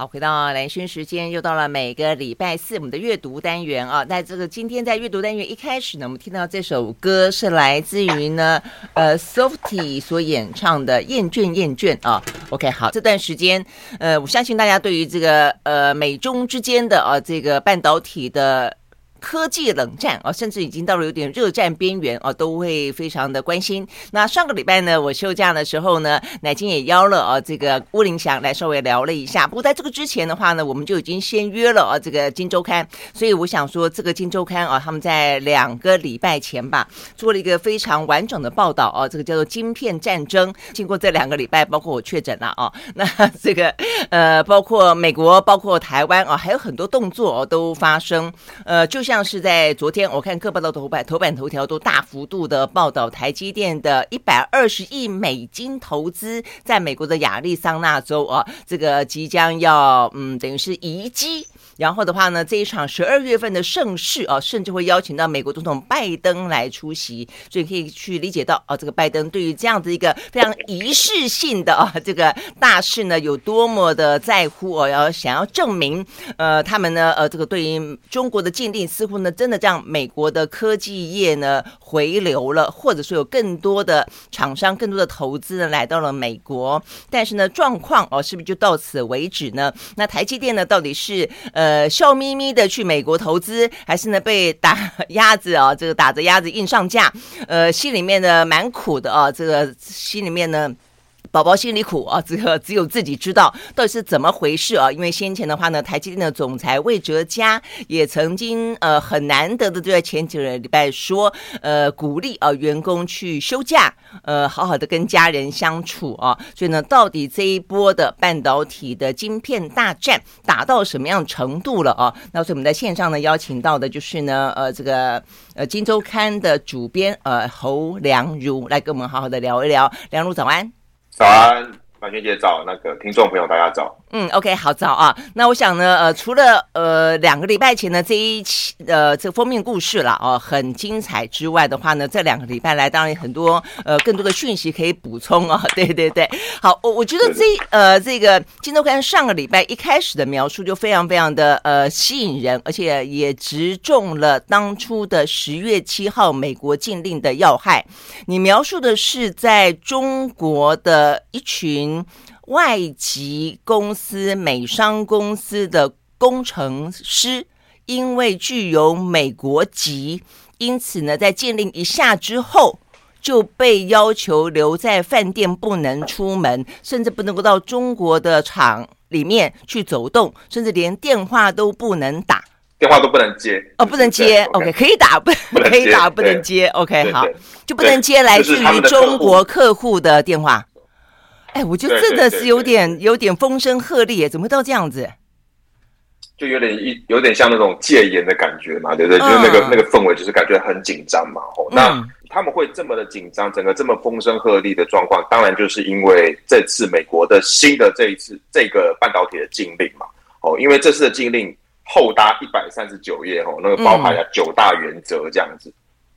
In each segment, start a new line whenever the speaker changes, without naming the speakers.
好，回到蓝轩时间，又到了每个礼拜四我们的阅读单元啊。那这个今天在阅读单元一开始呢，我们听到这首歌是来自于呢，呃，Softy 所演唱的《厌倦厌倦》啊。OK，好，这段时间，呃，我相信大家对于这个呃美中之间的啊这个半导体的。科技冷战啊，甚至已经到了有点热战边缘啊，都会非常的关心。那上个礼拜呢，我休假的时候呢，乃菁也邀了啊这个巫凌祥来稍微聊了一下。不过在这个之前的话呢，我们就已经先约了啊这个《金周刊》，所以我想说，这个《金周刊》啊，他们在两个礼拜前吧，做了一个非常完整的报道啊，这个叫做“晶片战争”。经过这两个礼拜，包括我确诊了啊，那这个呃，包括美国，包括台湾啊，还有很多动作都发生，呃，就像。像是在昨天，我看各报的头版头版头条都大幅度的报道台积电的一百二十亿美金投资在美国的亚利桑那州啊，这个即将要嗯，等于是移机。然后的话呢，这一场十二月份的盛事啊，甚至会邀请到美国总统拜登来出席，所以可以去理解到啊，这个拜登对于这样子一个非常仪式性的啊这个大事呢，有多么的在乎哦，要想要证明呃，他们呢呃，这个对于中国的禁令似乎呢真的让美国的科技业呢回流了，或者说有更多的厂商、更多的投资呢来到了美国，但是呢状况哦，是不是就到此为止呢？那台积电呢，到底是呃？呃，笑眯眯的去美国投资，还是呢被打鸭子啊？这个打着鸭子硬上架，呃，心里面呢蛮苦的啊，这个心里面呢。宝宝心里苦啊，这个只有自己知道到底是怎么回事啊！因为先前的话呢，台积电的总裁魏哲家也曾经呃很难得的就在前几个礼拜说，呃鼓励啊员工去休假，呃好好的跟家人相处啊。所以呢，到底这一波的半导体的晶片大战打到什么样程度了啊？那所以我们在线上呢邀请到的就是呢呃这个呃《金周刊》的主编呃侯良儒来跟我们好好的聊一聊。良儒早安。
早安，满娟姐早，那个听众朋友大家早。
嗯，OK，好早啊。那我想呢，呃，除了呃两个礼拜前的这一期呃这个封面故事了哦，很精彩之外的话呢，这两个礼拜来当然很多呃更多的讯息可以补充啊。对对对，好，我我觉得
这
呃这个金周刊上个礼拜一开始的描述就非常非常的呃吸引人，而且也直中了当初的十月七号美国禁令的要害。你描述的是在中国的一群。外籍公司、美商公司的工程师，因为具有美国籍，因此呢，在禁令一下之后，就被要求留在饭店，不能出门，甚至不能够到中国的厂里面去走动，甚至连电话都不能打，
电话都不能接
哦，不能接。OK，可以打，不可以打，不能接。OK，好，就不能接来自于中国客户的电话。哎，我觉得真的是有点有点风声鹤唳，怎么会到这样子？
就有点一有点像那种戒严的感觉嘛，对不对？嗯、就是那个那个氛围，就是感觉很紧张嘛。哦，那他们会这么的紧张，整个这么风声鹤唳的状况，当然就是因为这次美国的新的这一次这个半导体的禁令嘛。哦，因为这次的禁令厚达一百三十九页，哦，那个包含了九大原则这样子。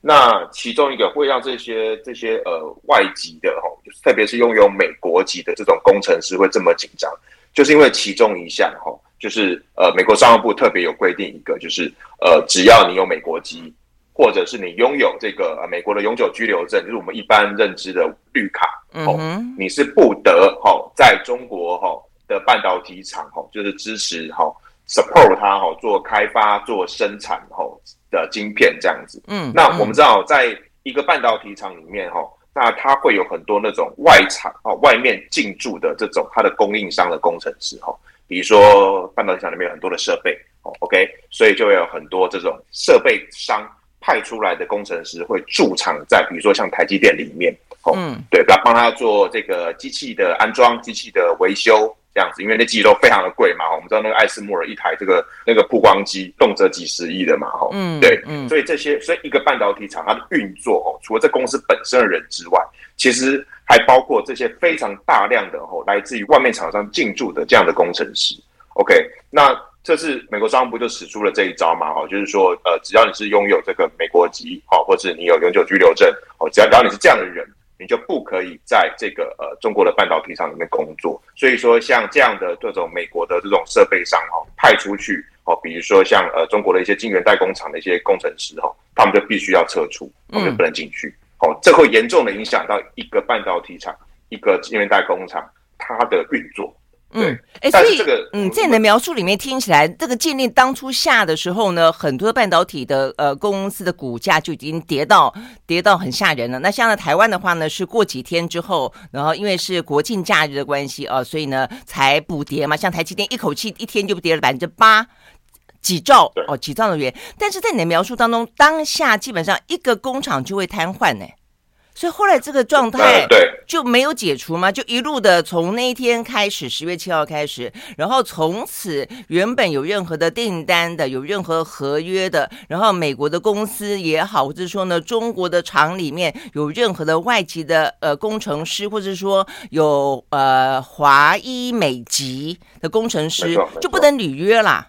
嗯那其中一个会让这些这些呃外籍的哈，特别是拥有美国籍的这种工程师会这么紧张，就是因为其中一项哈，就是呃美国商务部特别有规定一个，就是呃只要你有美国籍，或者是你拥有这个呃美国的永久居留证，就是我们一般认知的绿卡，哦，你是不得哈在中国哈的半导体厂哈，就是支持哈 support 它哈做开发做生产哈。的晶片这样子，嗯，那我们知道，在一个半导体厂里面哈，那它会有很多那种外厂哦，外面进驻的这种它的供应商的工程师哈，比如说半导体厂里面有很多的设备哦，OK，所以就会有很多这种设备商派出来的工程师会驻场在，比如说像台积电里面，哦，嗯，对，要帮他做这个机器的安装、机器的维修。这样子，因为那机都非常的贵嘛，我们知道那个艾斯莫尔一台这个那个曝光机动辄几十亿的嘛，哈，嗯，对，嗯，所以这些，所以一个半导体厂它的运作哦，除了这公司本身的人之外，其实还包括这些非常大量的哦，来自于外面厂商进驻的这样的工程师。OK，那这次美国商务部就使出了这一招嘛，哈，就是说，呃，只要你是拥有这个美国籍，哦，或者你有永久居留证，哦，只要只要你是这样的人。你就不可以在这个呃中国的半导体厂里面工作。所以说，像这样的这种美国的这种设备商哈、哦，派出去哦，比如说像呃中国的一些晶圆代工厂的一些工程师哈、哦，他们就必须要撤出，他们就不能进去。嗯、哦，这会严重的影响到一个半导体厂、一个晶圆代工厂它的运作。
嗯，哎，所以这个，嗯，在你的描述里面听起来，这个禁令当初下的时候呢，很多半导体的呃公司的股价就已经跌到跌到很吓人了。那像在台湾的话呢，是过几天之后，然后因为是国庆假日的关系啊，所以呢才补跌嘛。像台积电一口气一天就跌了百分之八，几兆哦，几兆的元。但是在你的描述当中，当下基本上一个工厂就会瘫痪呢。所以后来这个状态就没有解除吗？就一路的从那一天开始，十月七号开始，然后从此原本有任何的订单的，有任何合约的，然后美国的公司也好，或者说呢，中国的厂里面有任何的外籍的呃工程师，或者说有呃华医美籍的工程师，就不能履约啦？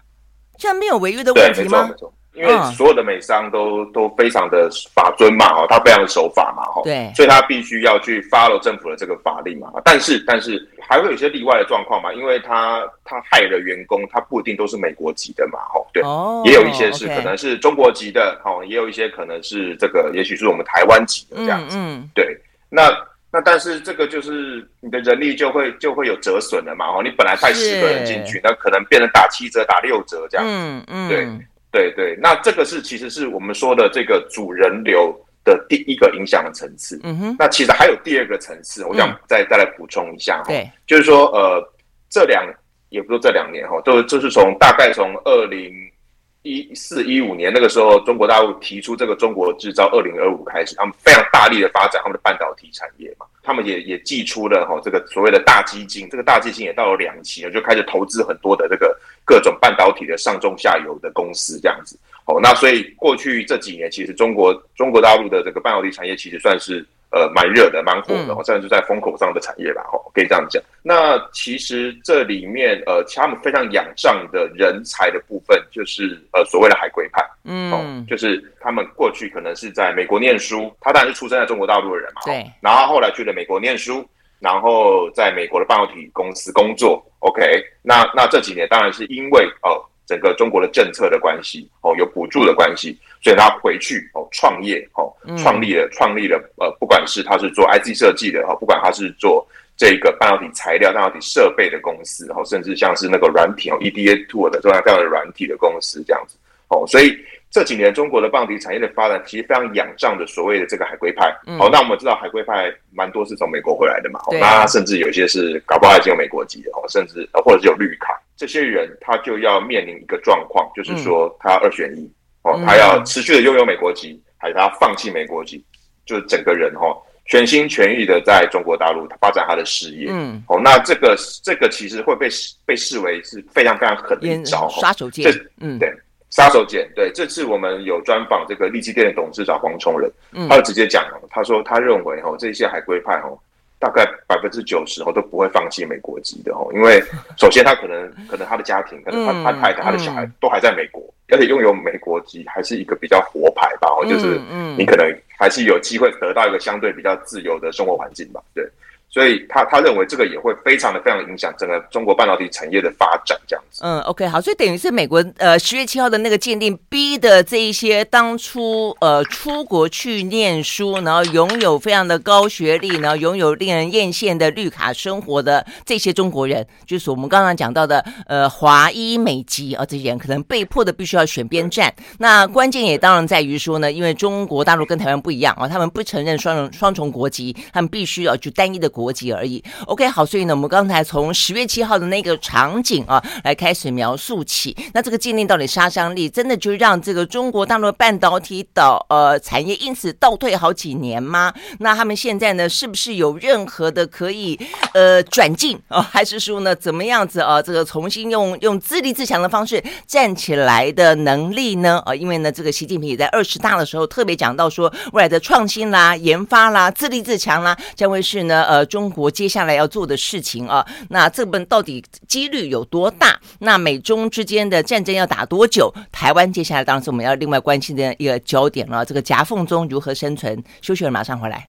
这样没有违约的问题吗？
因为所有的美商都都非常的法遵嘛，哦，他非常的守法嘛，哈，
对，
所以他必须要去 follow 政府的这个法令嘛。但是，但是还会有一些例外的状况嘛，因为他他害的员工，他不一定都是美国籍的嘛，哈，对，哦，也有一些是可能是中国籍的，哈，也有一些可能是这个，也许是我们台湾籍的这样子，嗯，对，那那但是这个就是你的人力就会就会有折损了嘛，哈，你本来派十个人进去，那可能变成打七折、打六折这样子，嗯嗯，对。对对，那这个是其实是我们说的这个主人流的第一个影响的层次。嗯哼，那其实还有第二个层次，我想再、嗯、再来补充一下哈。对，就是说呃，这两也不说这两年哈，都就是从大概从二零一四一五年那个时候，中国大陆提出这个中国制造二零二五开始，他们非常大力的发展他们的半导体产业嘛。他们也也祭出了哈这个所谓的大基金，这个大基金也到了两期了，就开始投资很多的这个各种半导体的上中下游的公司这样子。哦，那所以过去这几年，其实中国中国大陆的这个半导体产业其实算是。呃，蛮热的，蛮火的，哦，算是在风口上的产业吧，哦，可以这样讲。那其实这里面，呃，他们非常仰仗的人才的部分，就是呃，所谓的海归派，嗯，哦，就是他们过去可能是在美国念书，他当然是出生在中国大陆的人嘛，对。然后后来去了美国念书，然后在美国的半导体公司工作，OK。那那这几年当然是因为哦。整个中国的政策的关系，哦，有补助的关系，所以他回去哦创业，哦，创立了创立了呃，不管是他是做 IC 设计的，哦，不管他是做这个半导体材料、半导体设备的公司，哦，甚至像是那个软体哦，EDA tool 的这样这样的软体的公司这样子，哦，所以这几年中国的半导体产业的发展其实非常仰仗的所谓的这个海归派，嗯、哦，那我们知道海归派蛮多是从美国回来的嘛，哦，那甚至有些是搞不好已经有美国籍的，哦，甚至或者是有绿卡。这些人他就要面临一个状况，就是说他要二选一、嗯、哦，他要持续的拥有美国籍，还是他放弃美国籍，就是整个人哈、哦、全心全意的在中国大陆发展他的事业。嗯，哦，那这个这个其实会被被视为是非常非常狠的一招，
杀手锏。
这嗯，对，杀手锏。对，这次我们有专访这个利基店的董事长黄崇仁，嗯、他就直接讲了，他说他认为哦，这些海归派哦。大概百分之九十哦都不会放弃美国籍的哦，因为首先他可能 可能他的家庭，可能他他太太他的小孩都还在美国，而且拥有美国籍还是一个比较活牌吧哦，就是你可能还是有机会得到一个相对比较自由的生活环境吧，对。所以他他认为这个也会非常的非常影响整个中国半导体产业的发展，这样子。
嗯，OK，好，所以等于是美国呃十月七号的那个鉴定，逼的这一些当初呃出国去念书，然后拥有非常的高学历，然后拥有令人艳羡的绿卡生活的这些中国人，就是我们刚刚讲到的呃华医美籍啊，这些人可能被迫的必须要选边站。那关键也当然在于说呢，因为中国大陆跟台湾不一样啊，他们不承认双重双重国籍，他们必须要就单一的国。国籍而已。OK，好，所以呢，我们刚才从十月七号的那个场景啊，来开始描述起。那这个禁令到底杀伤力，真的就让这个中国大陆半导体导呃产业因此倒退好几年吗？那他们现在呢，是不是有任何的可以呃转进啊，还是说呢，怎么样子啊？这个重新用用自立自强的方式站起来的能力呢？啊，因为呢，这个习近平也在二十大的时候特别讲到说，未来的创新啦、研发啦、自立自强啦，将会是呢呃。中国接下来要做的事情啊。那这本到底几率有多大？那美中之间的战争要打多久？台湾接下来当然是我们要另外关心的一个焦点了。这个夹缝中如何生存？休息了，马上回来。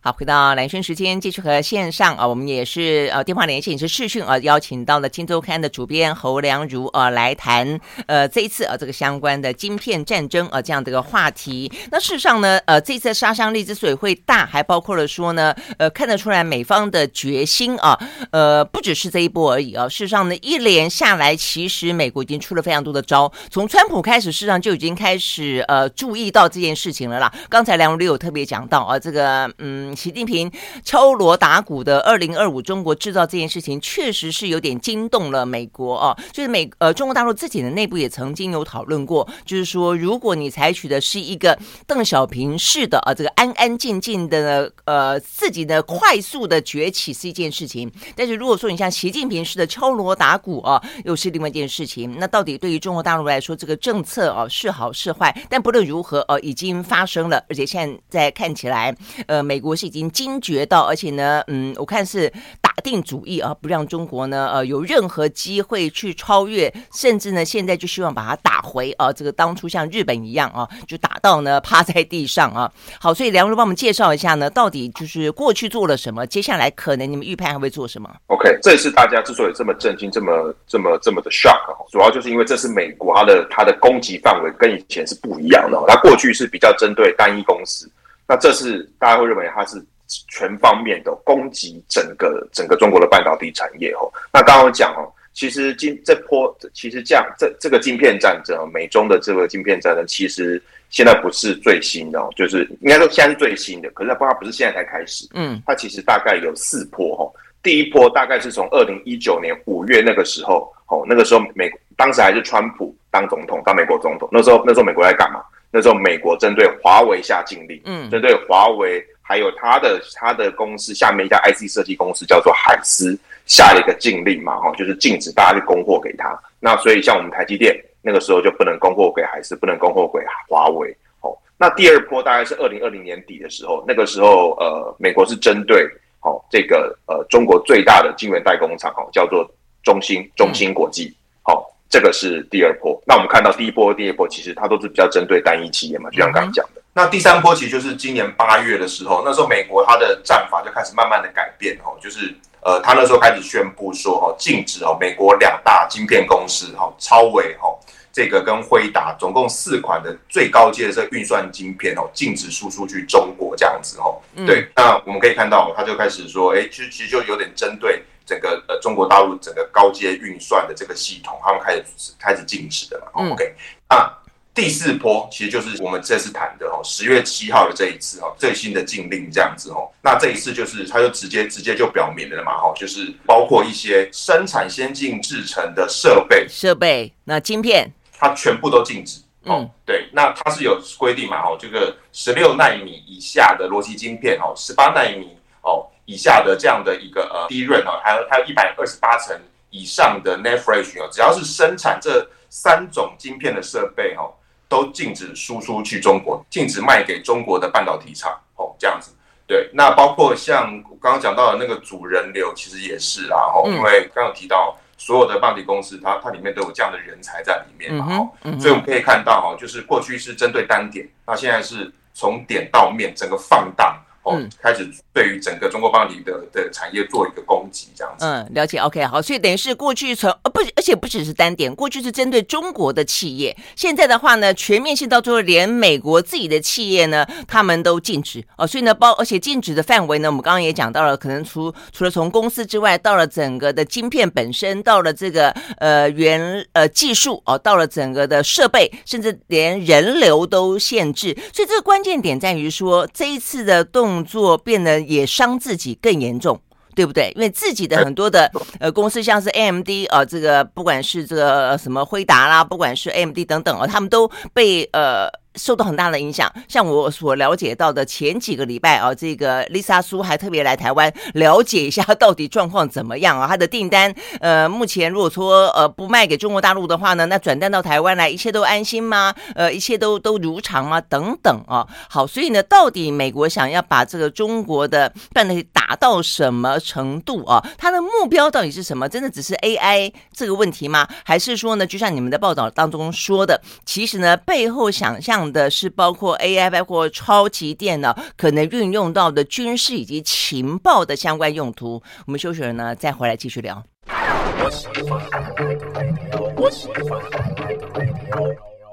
好，回到兰萱时间，继续和线上啊，我们也是呃电话连线，也是视讯啊，邀请到了《金周刊》的主编侯良儒啊来谈呃这一次啊这个相关的晶片战争啊这样的一个话题。那事实上呢，呃这次杀伤力之所以会大，还包括了说呢，呃看得出来美方的决心啊，呃不只是这一波而已啊。事实上呢，一连下来，其实美国已经出了非常多的招，从川普开始，事实上就已经开始呃注意到这件事情了啦。刚才良儒有特别讲到啊，这个嗯。习近平敲锣打鼓的“二零二五中国制造”这件事情，确实是有点惊动了美国哦。就是美呃中国大陆自己的内部也曾经有讨论过，就是说，如果你采取的是一个邓小平式的啊，这个安安静静的呃自己的快速的崛起是一件事情，但是如果说你像习近平式的敲锣打鼓啊，又是另外一件事情。那到底对于中国大陆来说，这个政策啊是好是坏？但不论如何，呃，已经发生了，而且现在看起来，呃，美国是。已经惊觉到，而且呢，嗯，我看是打定主意啊，不让中国呢，呃，有任何机会去超越，甚至呢，现在就希望把它打回啊，这个当初像日本一样啊，就打到呢趴在地上啊。好，所以良儒帮我们介绍一下呢，到底就是过去做了什么，接下来可能你们预判还会做什么
？OK，这一次大家之所以这么震惊、这么这么这么的 shock，主要就是因为这是美国它的它的攻击范围跟以前是不一样的，它过去是比较针对单一公司。那这是大家会认为它是全方面的攻击整个整个中国的半导体产业哦。那刚刚讲哦，其实今这波其实这样这这个晶片战争，美中的这个晶片战争，其实现在不是最新的哦，就是应该说现在是最新的，可是它不是现在才开始，嗯，它其实大概有四波哦。第一波大概是从二零一九年五月那个时候哦，那个时候美当时还是川普当总统当美国总统，那时候那时候美国在干嘛？那时候，美国针对华为下禁令，嗯，针对华为还有他的他的公司下面一家 IC 设计公司叫做海思，下了一个禁令嘛，哈，就是禁止大家去供货给他。那所以，像我们台积电那个时候就不能供货给海思，不能供货给华为。哦，那第二波大概是二零二零年底的时候，那个时候，呃，美国是针对哦这个呃中国最大的晶圆代工厂，哦，叫做中芯中芯国际，好，嗯。这个是第二波，那我们看到第一波、第二波，其实它都是比较针对单一企业嘛，就像刚刚讲的。那第三波其实就是今年八月的时候，那时候美国它的战法就开始慢慢的改变哦，就是呃，它那时候开始宣布说哦，禁止哦，美国两大晶片公司哦，超微哦，这个跟辉达总共四款的最高阶的这个运算晶片哦，禁止输出去中国这样子哦。对，那我们可以看到，它就开始说，哎，其实其实就有点针对。整个呃中国大陆整个高阶运算的这个系统，他们开始开始禁止的嘛。嗯、OK，那第四波其实就是我们这次谈的哦，十月七号的这一次哦，最新的禁令这样子哦。那这一次就是它就直接直接就表明了嘛，哈，就是包括一些生产先进制成的设备
设备，那晶片
它全部都禁止。嗯，对，那它是有规定嘛，哦，这个十六纳米以下的逻辑晶片哦，十八纳米哦。以下的这样的一个呃 DRAM 啊，还有还有一百二十八层以上的 NAND Flash 哦，只要是生产这三种晶片的设备哦，都禁止输出去中国，禁止卖给中国的半导体厂哦，这样子。对，那包括像刚刚讲到的那个主人流，其实也是啊，哦，因为刚刚提到所有的半导体公司，它它里面都有这样的人才在里面嘛，哦，所以我们可以看到哦，就是过去是针对单点，那现在是从点到面，整个放大。嗯，开始对于整个中国半导体的的产业做一个攻击，这样子。
嗯，了解。OK，好，所以等于是过去从呃不，而且不只是单点，过去是针对中国的企业，现在的话呢，全面性到最后连美国自己的企业呢，他们都禁止哦。所以呢，包而且禁止的范围呢，我们刚刚也讲到了，可能除除了从公司之外，到了整个的晶片本身，到了这个呃原呃技术哦，到了整个的设备，甚至连人流都限制。所以这个关键点在于说，这一次的动。动作变得也伤自己更严重，对不对？因为自己的很多的呃公司，像是 AMD 啊、呃，这个不管是这个什么辉达啦，不管是 AMD 等等啊，他们都被呃受到很大的影响。像我所了解到的，前几个礼拜啊，这个 Lisa 苏还特别来台湾了解一下到底状况怎么样啊？他的订单，呃，目前如果说呃不卖给中国大陆的话呢，那转单到台湾来，一切都安心吗？呃，一切都都如常吗？等等啊。好，所以呢，到底美国想要把这个中国的半导体打到什么程度啊？它的目标到底是什么？真的只是 AI 这个问题吗？还是说呢，就像你们的报道当中说的，其实呢，背后想象的是包括 AI，包括超级电脑可能运用到的军事以及情报的相关用途。我们休息了呢，再回来继续聊。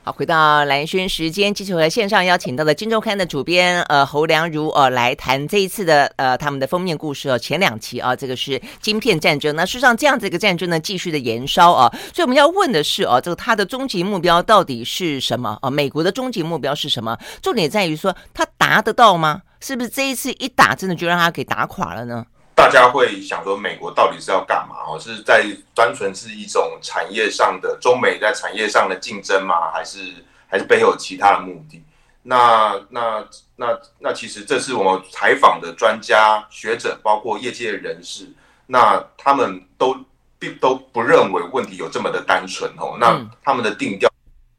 好，回到蓝轩时间，继续和线上邀请到的《金周刊》的主编呃侯良儒呃来谈这一次的呃他们的封面故事哦，前两期啊，这个是晶片战争。那事实上这样子一个战争呢，继续的延烧啊，所以我们要问的是哦，这个它的终极目标到底是什么啊？美国的终极目标是什么？重点在于说它达得到吗？是不是这一次一打，真的就让它给打垮了呢？
大家会想说，美国到底是要干嘛？哦，是在单纯是一种产业上的中美在产业上的竞争吗？还是还是背后有其他的目的？那那那那，其实这是我们采访的专家学者，包括业界人士，那他们都并都不认为问题有这么的单纯哦。那他们的定调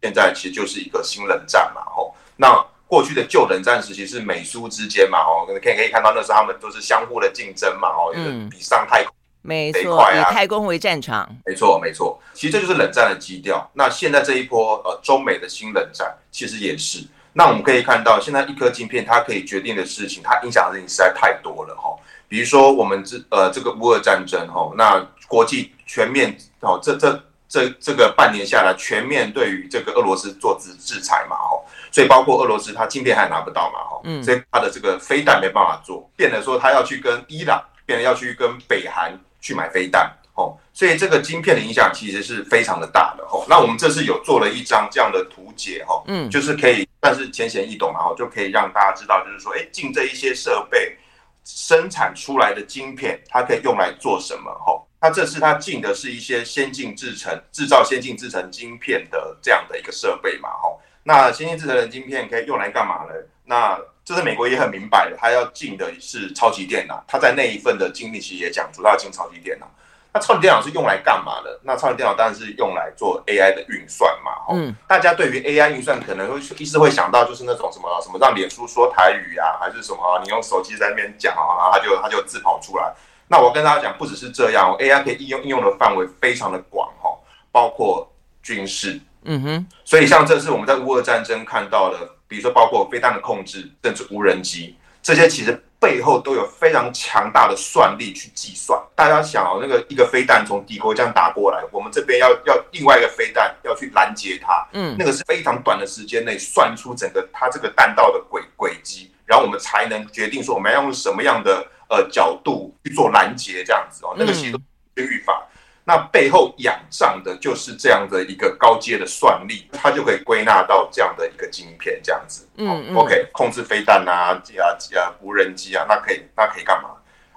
现在其实就是一个新冷战嘛。哦，那。过去的旧冷战时期是美苏之间嘛，哦，可以可以看到那时候他们都是相互的竞争嘛，哦，嗯，比上太空
没错、啊，以太空为战场，
没错没错，其实这就是冷战的基调。那现在这一波呃中美的新冷战其实也是。那我们可以看到，现在一颗晶片它可以决定的事情，它影响的事情实在太多了哈。比如说我们这呃这个乌俄战争哈，那国际全面哦这这这这个半年下来，全面对于这个俄罗斯做制制裁嘛，吼。所以包括俄罗斯，它晶片还拿不到嘛，吼，嗯，所以它的这个飞弹没办法做，变得说它要去跟伊朗，变得要去跟北韩去买飞弹，哦，所以这个晶片的影响其实是非常的大的，吼。那我们这次有做了一张这样的图解，吼，嗯，就是可以，但是浅显易懂嘛，哈，就可以让大家知道，就是说，哎，进这一些设备生产出来的晶片，它可以用来做什么，哈。那这次它进的是一些先进制成、制造先进制成晶片的这样的一个设备嘛，吼。那先进制成的晶片可以用来干嘛呢？那这是美国也很明白的，他要进的是超级电脑。他在那一份的经历其实也讲，主要进超级电脑。那超级电脑是用来干嘛的？那超级电脑当然是用来做 AI 的运算嘛。嗯，大家对于 AI 运算可能会一直会想到就是那种什么什么让脸书说台语啊，还是什么你用手机在那边讲啊，然后他就他就自跑出来。那我跟大家讲，不只是这样，AI 可以应用应用的范围非常的广哈，包括军事。嗯哼，所以像这次我们在乌俄战争看到的，比如说包括飞弹的控制，甚至无人机，这些其实背后都有非常强大的算力去计算。大家想哦，那个一个飞弹从敌国这样打过来，我们这边要要另外一个飞弹要去拦截它，嗯，那个是非常短的时间内算出整个它这个弹道的轨轨迹，然后我们才能决定说我们要用什么样的呃角度去做拦截这样子哦，那个其实是预法。那背后仰仗的就是这样的一个高阶的算力，它就可以归纳到这样的一个晶片，这样子。嗯，嗯，OK，控制飞弹啊，啊啊，无人机啊，那可以，那可以干嘛？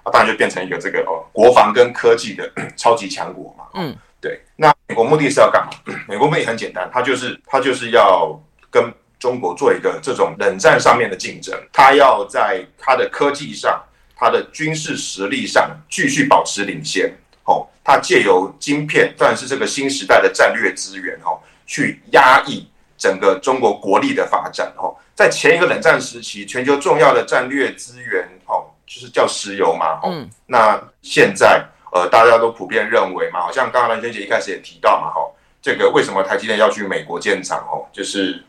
啊，当然就变成一个这个哦，国防跟科技的 超级强国嘛。嗯，对。那美国目的是要干嘛？美国目的很简单，它就是它就是要跟中国做一个这种冷战上面的竞争，它要在它的科技上、它的军事实力上继续保持领先。哦，它借由晶片，算是这个新时代的战略资源，哦，去压抑整个中国国力的发展，哦，在前一个冷战时期，全球重要的战略资源，哦，就是叫石油嘛，嗯，那现在，呃，大家都普遍认为嘛，好像刚刚蓝萱姐一开始也提到嘛，哈，这个为什么台积电要去美国建厂，哦，就是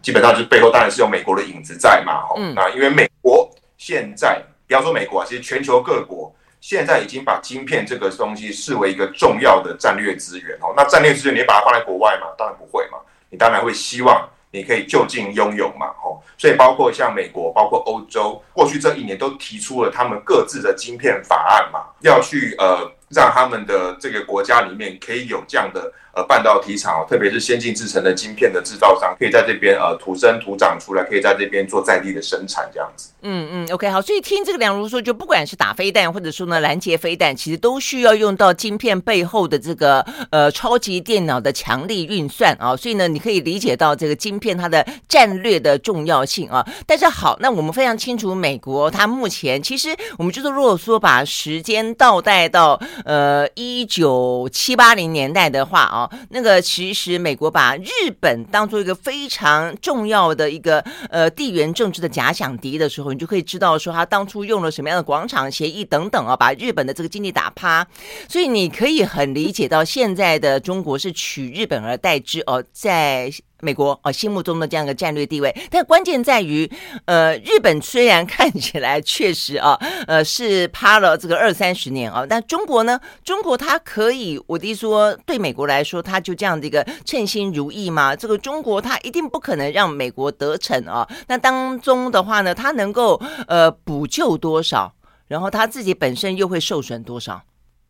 基本上就是背后当然是有美国的影子在嘛，哦，那因为美国现在，不要说美国啊，其实全球各国。现在已经把晶片这个东西视为一个重要的战略资源哦。那战略资源你把它放在国外吗？当然不会嘛。你当然会希望你可以就近拥有嘛。吼，所以包括像美国，包括欧洲，过去这一年都提出了他们各自的晶片法案嘛，要去呃让他们的这个国家里面可以有这样的半导体厂，特别是先进制程的晶片的制造商，可以在这边呃土生土长出来，可以在这边做在地的生产这样子。
嗯嗯，OK，好，所以听这个梁如说，就不管是打飞弹，或者说呢拦截飞弹，其实都需要用到晶片背后的这个呃超级电脑的强力运算啊，所以呢，你可以理解到这个晶片它的战略的重要性啊。但是好，那我们非常清楚，美国它目前其实我们就是如果说把时间倒带到呃一九七八零年代的话啊，那个其实美国把日本当做一个非常重要的一个呃地缘政治的假想敌的时候。你就可以知道说他当初用了什么样的广场协议等等啊，把日本的这个经济打趴，所以你可以很理解到现在的中国是取日本而代之哦，在。美国啊，心目中的这样一个战略地位，但关键在于，呃，日本虽然看起来确实啊，呃，是趴了这个二三十年啊，但中国呢，中国它可以，我的说，对美国来说，它就这样的一个称心如意嘛？这个中国它一定不可能让美国得逞啊。那当中的话呢，它能够呃补救多少，然后它自己本身又会受损多少？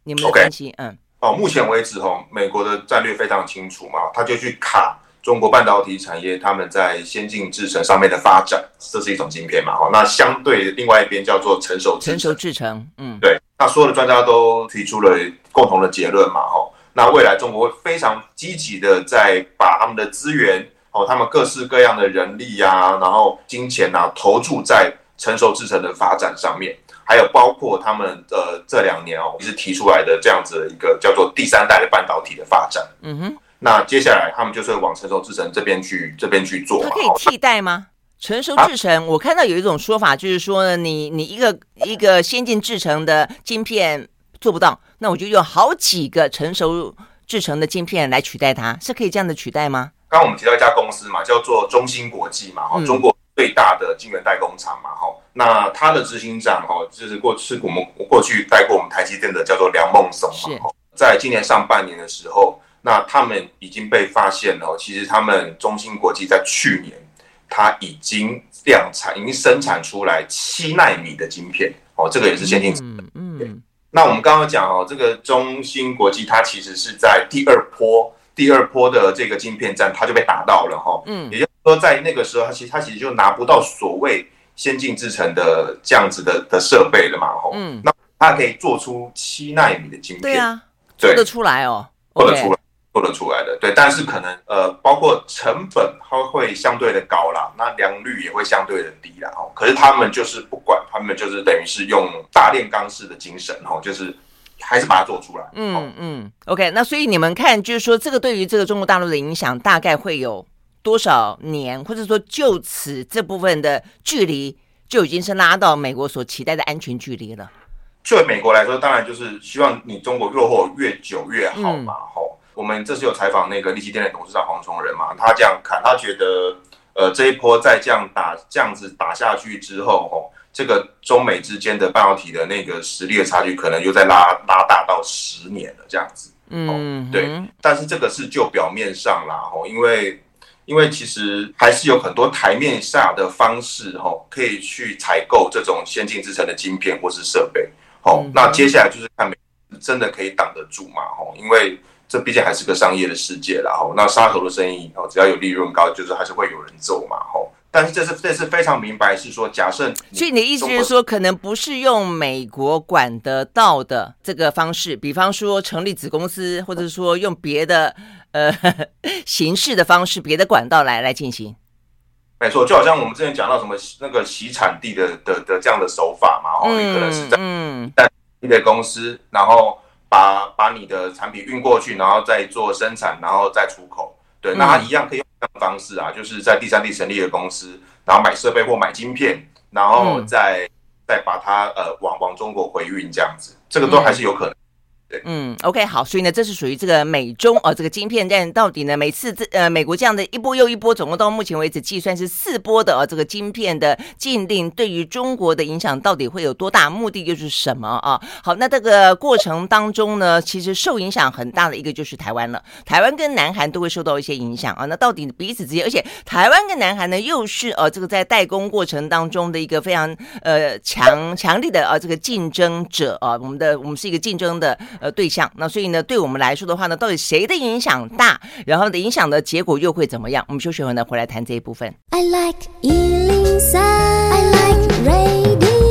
你们的分析？Okay. 嗯，
哦，目前为止哈，美国的战略非常清楚嘛，他就去卡。中国半导体产业，他们在先进制程上面的发展，这是一种晶片嘛？哈，那相对另外一边叫做成熟
成熟制程，嗯，
对。那所有的专家都提出了共同的结论嘛？哈，那未来中国会非常积极的在把他们的资源，哦，他们各式各样的人力呀、啊，然后金钱啊，投注在成熟制程的发展上面，还有包括他们呃这两年哦，一直提出来的这样子的一个叫做第三代的半导体的发展，嗯哼。那接下来他们就是往成熟制程这边去，这边去做。
它可以替代吗？成熟制程，啊、我看到有一种说法，就是说呢，你你一个一个先进制程的晶片做不到，那我就用好几个成熟制程的晶片来取代它，是可以这样的取代吗？
刚刚我们提到一家公司嘛，叫做中芯国际嘛，哈、嗯，中国最大的晶圆代工厂嘛，哈，那他的执行长哈，就是过是我们过去带过我们台积电的，叫做梁孟松嘛，是在今年上半年的时候。那他们已经被发现了，其实他们中芯国际在去年，它已经量产，已经生产出来七纳米的晶片哦，这个也是先进。嗯嗯。那我们刚刚讲哦，这个中芯国际它其实是在第二波，第二波的这个晶片战，它就被打到了哈。嗯。也就是说，在那个时候，它其实它其实就拿不到所谓先进制程的这样子的的设备了嘛。嗯。那它可以做出七纳米的晶片。对
啊。做得出来哦。
做得出来。做得出来的，对，但是可能呃，包括成本它会相对的高啦，那良率也会相对的低啦，哦，可是他们就是不管，他们就是等于是用大炼钢式的精神，哦，就是还是把它做出来。
嗯嗯，OK，那所以你们看，就是说这个对于这个中国大陆的影响大概会有多少年，或者说就此这部分的距离就已经是拉到美国所期待的安全距离了。
对美国来说，当然就是希望你中国落后越久越好嘛，吼、嗯。我们这次有采访那个力积电的董事长黄崇仁嘛，他这样看，他觉得，呃，这一波再这样打，这样子打下去之后，吼，这个中美之间的半导体的那个实力的差距，可能又在拉拉大到十年了，这样子。嗯，对。但是这个是就表面上啦，吼，因为因为其实还是有很多台面下的方式，吼，可以去采购这种先进制成的晶片或是设备。好，那接下来就是看美真的可以挡得住嘛，吼，因为。这毕竟还是个商业的世界啦，吼，那沙头的生意哦，只要有利润高，就是还是会有人做嘛，吼。但是这是这是非常明白，是说假设，
所以你的意思是说，可能不是用美国管得到的这个方式，比方说成立子公司，或者说用别的呃 形式的方式，别的管道来来进行。
没错，就好像我们之前讲到什么那个洗产地的的的，的这样的手法嘛，哦、嗯，你可能是在在一个公司，然后。把把你的产品运过去，然后再做生产，然后再出口。对，那它一样可以用这样的方式啊，就是在第三地成立的公司，然后买设备或买晶片，然后再、嗯、再把它呃往往中国回运这样子，这个都还是有可能。
嗯嗯，OK，好，所以呢，这是属于这个美中哦，这个晶片战到底呢，每次这呃美国这样的一波又一波，总共到目前为止计算是四波的哦，这个晶片的禁令对于中国的影响到底会有多大？目的又是什么啊？好，那这个过程当中呢，其实受影响很大的一个就是台湾了，台湾跟南韩都会受到一些影响啊。那到底彼此之间，而且台湾跟南韩呢，又是呃这个在代工过程当中的一个非常呃强强力的啊这个竞争者啊，我们的我们是一个竞争的。呃对象。那所以呢，对我们来说的话呢，到底谁的影响大，然后的影响的结果又会怎么样？我们休息后呢，回来谈这一部分。I like 103, I like radio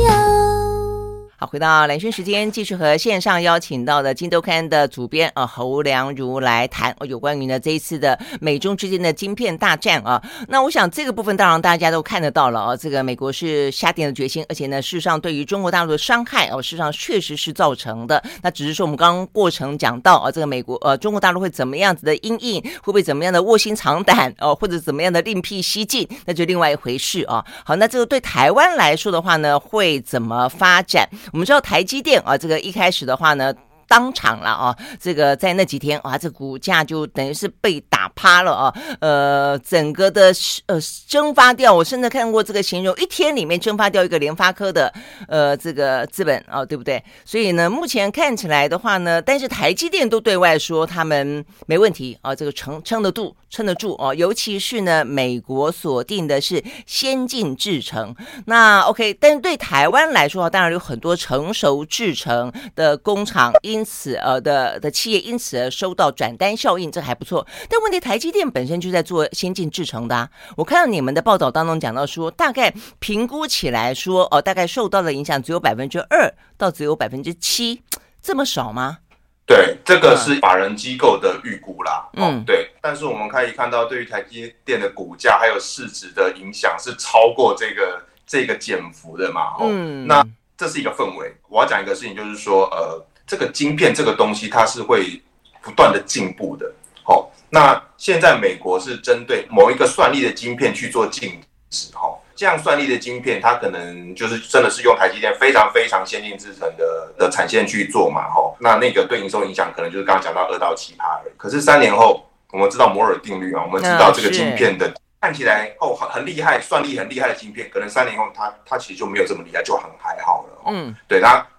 好，回到兰萱时间，继续和线上邀请到的《金周刊》的主编啊侯良如来谈哦，有关于呢这一次的美中之间的晶片大战啊。那我想这个部分当然大家都看得到了啊，这个美国是下定了决心，而且呢，事实上对于中国大陆的伤害哦，事实上确实是造成的。那只是说我们刚刚过程讲到啊，这个美国呃中国大陆会怎么样子的阴影，会不会怎么样的卧薪尝胆哦，或者怎么样的另辟蹊径，那就另外一回事啊。好，那这个对台湾来说的话呢，会怎么发展？我们知道台积电啊，这个一开始的话呢。当场了啊！这个在那几天啊，这股价就等于是被打趴了啊！呃，整个的呃蒸发掉，我甚至看过这个形容，一天里面蒸发掉一个联发科的呃这个资本啊，对不对？所以呢，目前看起来的话呢，但是台积电都对外说他们没问题啊，这个撑撑得住，撑得住啊！尤其是呢，美国锁定的是先进制程，那 OK，但是对台湾来说，当然有很多成熟制程的工厂因因此，呃的的企业因此而收到转单效应，这还不错。但问题，台积电本身就在做先进制程的啊。我看到你们的报道当中讲到说，大概评估起来说，哦，大概受到的影响只有百分之二到只有百分之七，这么少吗？
对，这个是法人机构的预估啦。嗯，对。但是我们可以看到，对于台积电的股价还有市值的影响是超过这个这个减幅的嘛？嗯，那这是一个氛围。我要讲一个事情，就是说，呃。这个晶片这个东西，它是会不断的进步的。好，那现在美国是针对某一个算力的晶片去做禁止。哈，这样算力的晶片，它可能就是真的是用台积电非常非常先进制程的的产线去做嘛。哈，那那个对营收影响，可能就是刚刚讲到二到七趴而已。可是三年后，我们知道摩尔定律啊，我们知道这个晶片的看起来哦很很厉害，算力很厉害的晶片，可能三年后它它其实就没有这么厉害，就很还好了。嗯，对它被。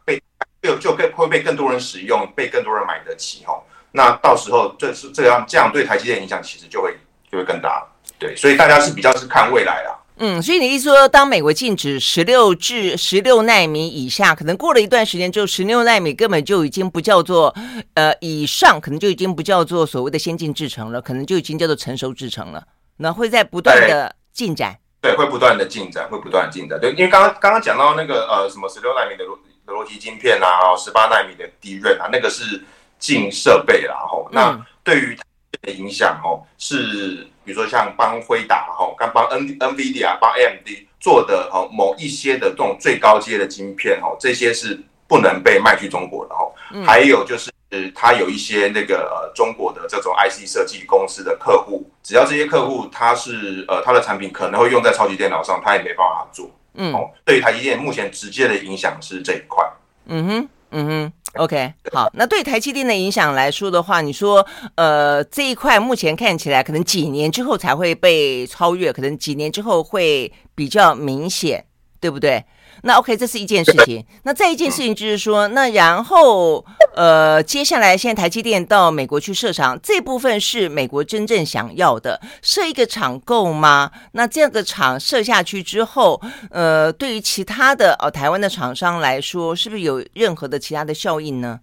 就就更会被更多人使用，被更多人买得起哦。那到时候这是这样，这样对台积电影响其实就会就会更大。对，所以大家是比较是看未来啦。
嗯，所以你意思说，当美国禁止十六至十六纳米以下，可能过了一段时间之后，十六纳米根本就已经不叫做呃以上，可能就已经不叫做所谓的先进制程了，可能就已经叫做成熟制程了。那会在不断的进展。
对，会不断的进展，会不断的进展。对，因为刚刚刚刚讲到那个呃什么十六纳米的。逻辑晶片啊，十八纳米的 DRAM 啊，那个是进设备啦，吼、嗯。那对于的影响，哦，是比如说像帮辉达，吼，刚帮 N NVIDIA 帮 AMD 做的，哦，某一些的这种最高阶的晶片，哦，这些是不能被卖去中国的，哦。还有就是，它有一些那个呃中国的这种 IC 设计公司的客户，只要这些客户他是呃他的产品可能会用在超级电脑上，他也没办法做。嗯，对于台积电目前直接的影响是这一块。
嗯哼，嗯哼，OK，好。那对台积电的影响来说的话，你说，呃，这一块目前看起来可能几年之后才会被超越，可能几年之后会比较明显，对不对？那 OK，这是一件事情。那再一件事情就是说，那然后呃，接下来现在台积电到美国去设厂，这部分是美国真正想要的，设一个厂够吗？那这样的厂设下去之后，呃，对于其他的哦台湾的厂商来说，是不是有任何的其他的效应呢？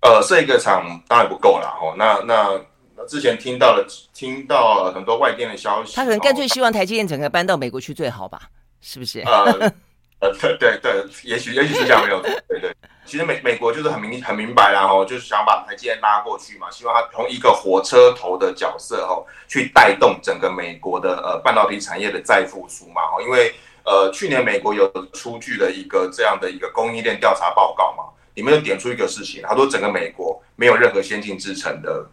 呃，设一个厂当然不够了哦。那那那之前听到了听到了很多外电的消息，
他可能干脆希望台积电整个搬到美国去最好吧？是不是？
呃呃，对对对，也许也许是这样没有对对，其实美美国就是很明很明白，然后就是想把台积电拉过去嘛，希望他从一个火车头的角色哦，去带动整个美国的呃半导体产业的再复苏嘛，哦因为呃去年美国有出具了一个这样的一个供应链调查报告嘛，里面就点出一个事情，他说整个美国没有任何先进制程的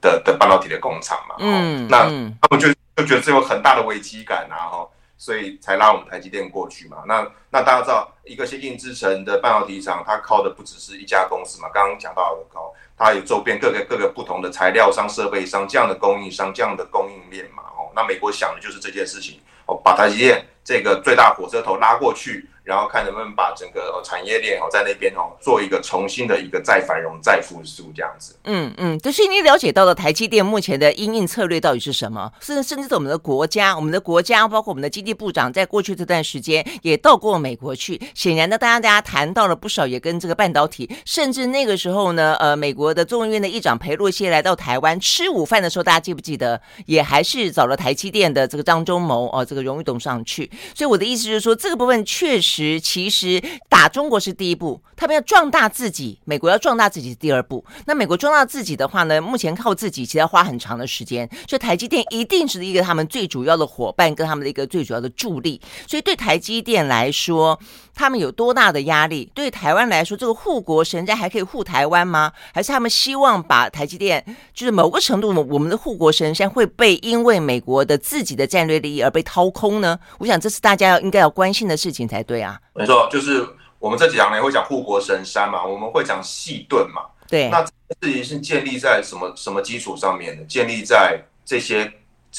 的的半导体的工厂嘛，嗯，那他们就就觉得这有很大的危机感啊，哈。所以才拉我们台积电过去嘛。那那大家知道，一个先进制程的半导体厂，它靠的不只是一家公司嘛。刚刚讲到的高，它有周边各个各个不同的材料商、设备商这样的供应商、这样的供应链嘛。哦，那美国想的就是这件事情哦，把台积电这个最大火车头拉过去，然后看能不能把整个产业链哦在那边哦做一个重新的一个再繁荣、再复苏这样子。
嗯嗯，就是你了解到的台积电目前的应应策略到底是什么？甚甚至是我们的国家，我们的国家包括我们的经济部长，在过去这段时间也到过美国去。显然呢，大家大家谈到了不少，也跟这个半导体，甚至那个时候呢，呃，美国的众议院的议长裴洛西来到台湾吃午饭的时候，大家记不记得？也还是找了台积电的这个张忠谋哦，这个荣誉董事长去。所以我的意思就是说，这个部分确实。其实打中国是第一步，他们要壮大自己，美国要壮大自己是第二步。那美国壮大自己的话呢，目前靠自己其实要花很长的时间，所以台积电一定是一个他们最主要的伙伴，跟他们的一个最主要的助力。所以对台积电来说，他们有多大的压力？对台湾来说，这个护国神山还可以护台湾吗？还是他们希望把台积电，就是某个程度，我们的护国神山会被因为美国的自己的战略利益而被掏空呢？我想这是大家要应该要关心的事情才对啊。
没错，就是我们这几行呢会讲护国神山嘛，我们会讲细盾嘛。
对，
那这事情是建立在什么什么基础上面的？建立在这些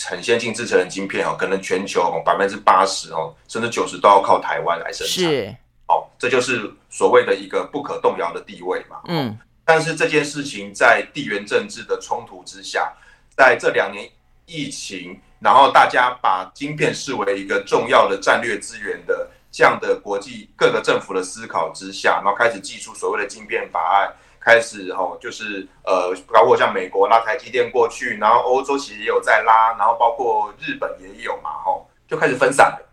很先进制成的晶片哦，可能全球百分之八十哦，甚至九十都要靠台湾来生产。
是，
哦，这就是所谓的一个不可动摇的地位嘛。嗯，但是这件事情在地缘政治的冲突之下，在这两年疫情，然后大家把晶片视为一个重要的战略资源的。这样的国际各个政府的思考之下，然后开始祭出所谓的晶片法案，开始吼就是呃，包括像美国拉台积电过去，然后欧洲其实也有在拉，然后包括日本也有嘛吼，就开始分散了。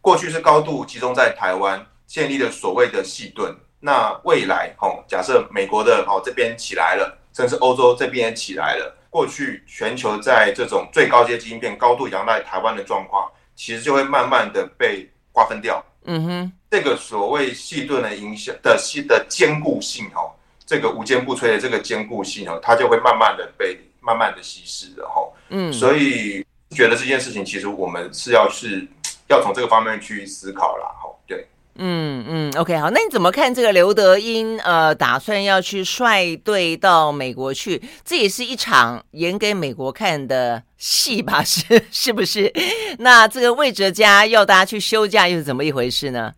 过去是高度集中在台湾，建立了所谓的细盾。那未来吼，假设美国的哦这边起来了，甚至欧洲这边也起来了，过去全球在这种最高阶晶片高度仰赖台湾的状况，其实就会慢慢的被。瓜分掉，嗯哼，这个所谓细盾的影响的细的坚固性哦，这个无坚不摧的这个坚固性哦，它就会慢慢的被慢慢的稀释的哈，嗯，所以觉得这件事情其实我们是要是要从这个方面去思考啦，哈，对。
嗯嗯，OK，好，那你怎么看这个刘德英呃，打算要去率队到美国去？这也是一场演给美国看的戏吧？是 是不是？那这个魏哲家要大家去休假又是怎么一回事呢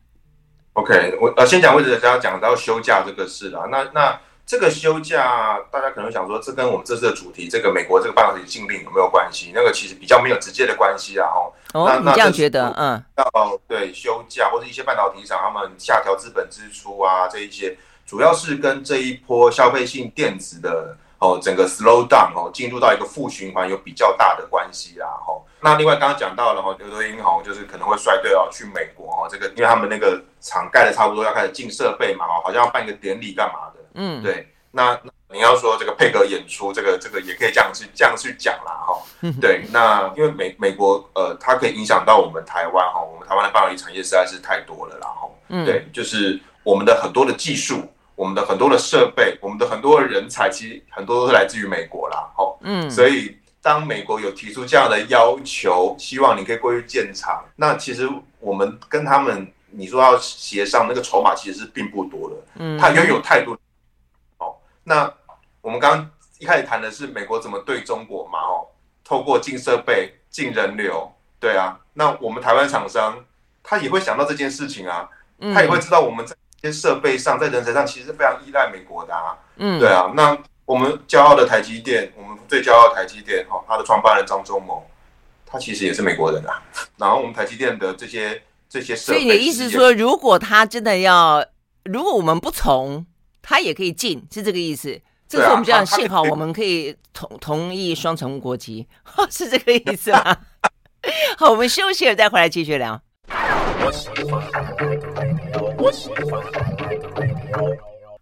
？OK，我呃先讲魏哲家讲到休假这个事啦。那那这个休假，大家可能想说，这跟我们这次的主题，这个美国这个半导体禁令有没有关系？那个其实比较没有直接的关系啊，哈。
哦，那你这样觉得？嗯，
要对休假或者一些半导体厂他们下调资本支出啊，这一些主要是跟这一波消费性电子的哦整个 slow down 哦进入到一个负循环有比较大的关系啦，哈。那另外刚刚讲到了哈，刘德英哈就是可能会率队哦去美国哈，这个因为他们那个厂盖的差不多要开始进设备嘛，好像要办一个典礼干嘛的，嗯，对，那。你要说这个配合演出，这个这个也可以这样去这样去讲啦，哈。对，那因为美美国呃，它可以影响到我们台湾哈，我们台湾的半导体产业实在是太多了啦，哈。对，就是我们的很多的技术，我们的很多的设备，我们的很多的人才，其实很多都是来自于美国啦，哈。嗯。所以当美国有提出这样的要求，希望你可以过去建厂，那其实我们跟他们你说要协商那个筹码，其实是并不多的。嗯。他拥有太多。哦，那。我们刚刚一开始谈的是美国怎么对中国嘛？哦，透过进设备、进人流，对啊。那我们台湾厂商他也会想到这件事情啊，他也会知道我们在这些设备上、在人才上其实是非常依赖美国的啊。嗯，对啊。那我们骄傲的台积电，我们最骄傲的台积电，哈，他的创办人张忠谋，他其实也是美国人啊。然后我们台积电的这些这些设备，
所以你的意思是说，如果他真的要，如果我们不从，他也可以进，是这个意思？这是我们这样，幸好我们可以同同意双重国籍，是这个意思吗？好，我们休息了，再回来继续聊。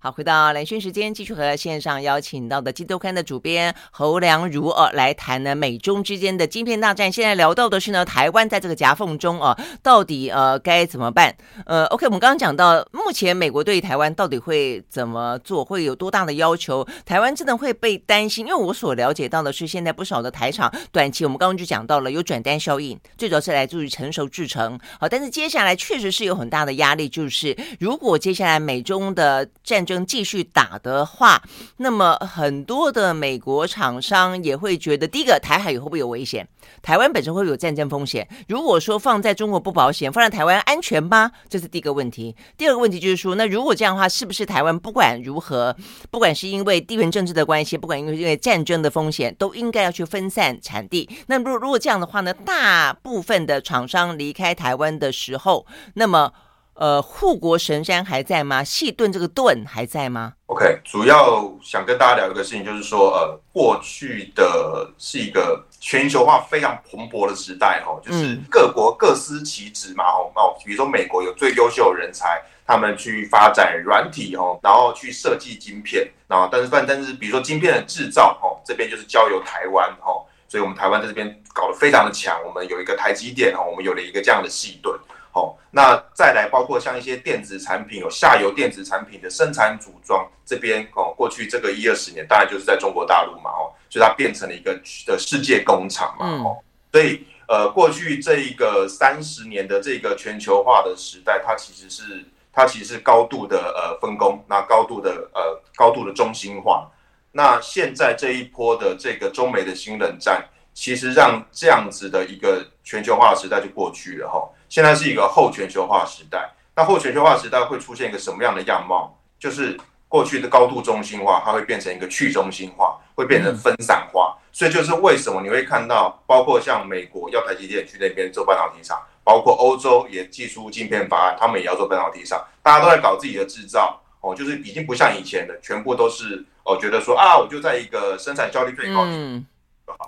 好，回到蓝轩时间，继续和线上邀请到的《金周刊》的主编侯良如哦来谈呢美中之间的晶片大战。现在聊到的是呢，台湾在这个夹缝中哦，到底呃该怎么办？呃，OK，我们刚刚讲到，目前美国对台湾到底会怎么做，会有多大的要求？台湾真的会被担心？因为我所了解到的是，现在不少的台厂短期，我们刚刚就讲到了有转单效应，最主要是来自于成熟制程。好，但是接下来确实是有很大的压力，就是如果接下来美中的战争继续打的话，那么很多的美国厂商也会觉得，第一个，台海会不会有危险？台湾本身会有战争风险。如果说放在中国不保险，放在台湾安全吗？这是第一个问题。第二个问题就是说，那如果这样的话，是不是台湾不管如何，不管是因为地缘政治的关系，不管因为因为战争的风险，都应该要去分散产地？那如如果这样的话呢，大部分的厂商离开台湾的时候，那么。呃，护国神山还在吗？细盾这个盾还在吗
？OK，主要想跟大家聊一个事情，就是说，呃，过去的是一个全球化非常蓬勃的时代，哈，就是各国各司其职嘛，哈，哦，比如说美国有最优秀的人才，他们去发展软体，哦，然后去设计晶片，然后但是但但是，比如说晶片的制造，哦，这边就是交由台湾，哦，所以我们台湾在这边搞得非常的强，我们有一个台积电，哦，我们有了一个这样的细盾。好，那再来包括像一些电子产品，有下游电子产品的生产组装这边哦，过去这个一二十年，当然就是在中国大陆嘛，哦，所以它变成了一个的世界工厂嘛，哦，所以呃，过去这一个三十年的这个全球化的时代，它其实是它其实是高度的呃分工，那高度的呃高度的中心化，那现在这一波的这个中美的新冷战，其实让这样子的一个全球化的时代就过去了，哈。现在是一个后全球化时代，那后全球化时代会出现一个什么样的样貌？就是过去的高度中心化，它会变成一个去中心化，会变成分散化。所以就是为什么你会看到，包括像美国要台积电去那边做半导体厂，包括欧洲也寄出晶片法案，他们也要做半导体厂，大家都在搞自己的制造哦，就是已经不像以前的，全部都是哦，觉得说啊，我就在一个生产效率最高，
嗯，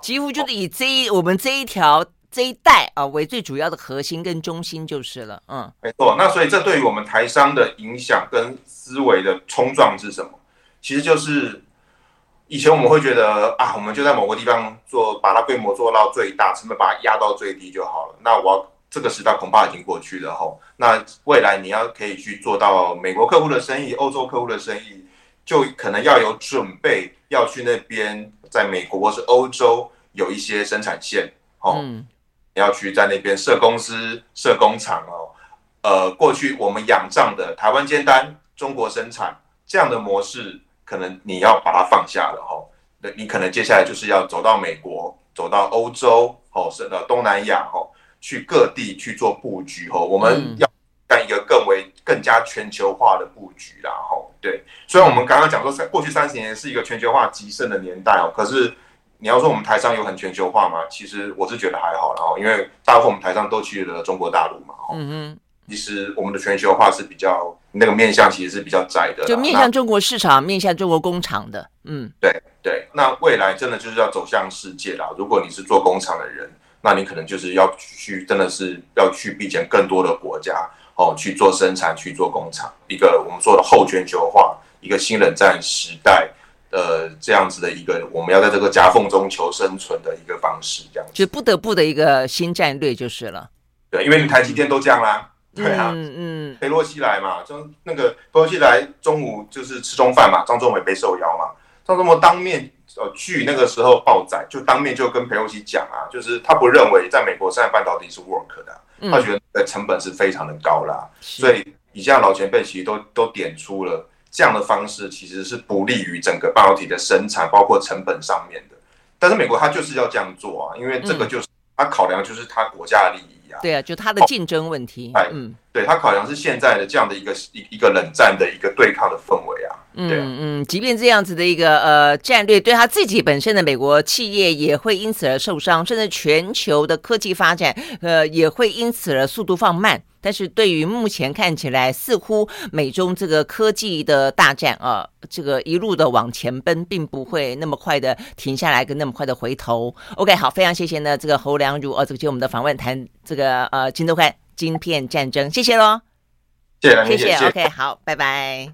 几乎就是以这一我们这一条。这一代啊为最主要的核心跟中心就是了，嗯，
没错。那所以这对于我们台商的影响跟思维的冲撞是什么？其实就是以前我们会觉得啊，我们就在某个地方做，把它规模做到最大，成本把它压到最低就好了。那我要这个时代恐怕已经过去了吼。那未来你要可以去做到美国客户的生意、欧洲客户的生意，就可能要有准备，要去那边，在美国或是欧洲有一些生产线，哦。嗯你要去在那边设公司、设工厂哦，呃，过去我们仰仗的台湾接单、中国生产这样的模式，可能你要把它放下了哈。那你可能接下来就是要走到美国、走到欧洲哦，甚至东南亚哦，去各地去做布局哦。我们要干一个更为更加全球化的布局啦哈。对，虽然我们刚刚讲说，过去三十年是一个全球化极盛的年代哦，可是。你要说我们台上有很全球化吗？其实我是觉得还好，然后因为大部分我们台上都去了中国大陆嘛，嗯嗯，其实我们的全球化是比较那个面向其实是比较窄的，
就面向中国市场、面向中国工厂的，嗯，
对对。那未来真的就是要走向世界啦。如果你是做工厂的人，那你可能就是要去，真的是要去避见更多的国家哦，去做生产、去做工厂。一个我们说的后全球化，一个新冷战时代。呃，这样子的一个，我们要在这个夹缝中求生存的一个方式，这样子
就不得不的一个新战略就是了。
对，因为你台积电都这样啦，对啊，嗯嗯，裴洛西来嘛，就那个裴洛西来中午就是吃中饭嘛，张忠伟被受邀嘛，张忠谋当面呃据那个时候报载，就当面就跟裴洛西讲啊，就是他不认为在美国生产半导体是 work 的，他觉得成本是非常的高啦，嗯、所以以下老前辈其实都都点出了。这样的方式其实是不利于整个半导体的生产，包括成本上面的。但是美国它就是要这样做啊，因为这个就是它考量就是它国家的利益啊。
对啊，就它的竞争问题。哎，嗯，
对，它考量是现在的这样的一个一一个冷战的一个对抗的氛围啊，
嗯嗯，即便这样子的一个呃战略，对他自己本身的美国企业也会因此而受伤，甚至全球的科技发展呃也会因此而速度放慢。但是对于目前看起来，似乎美中这个科技的大战啊，这个一路的往前奔，并不会那么快的停下来，跟那么快的回头。OK，好，非常谢谢呢，这个侯良儒啊，这个接我们的访问，谈这个呃，金周刊晶片战争，谢
谢喽，谢谢，
谢谢，OK，好，拜拜。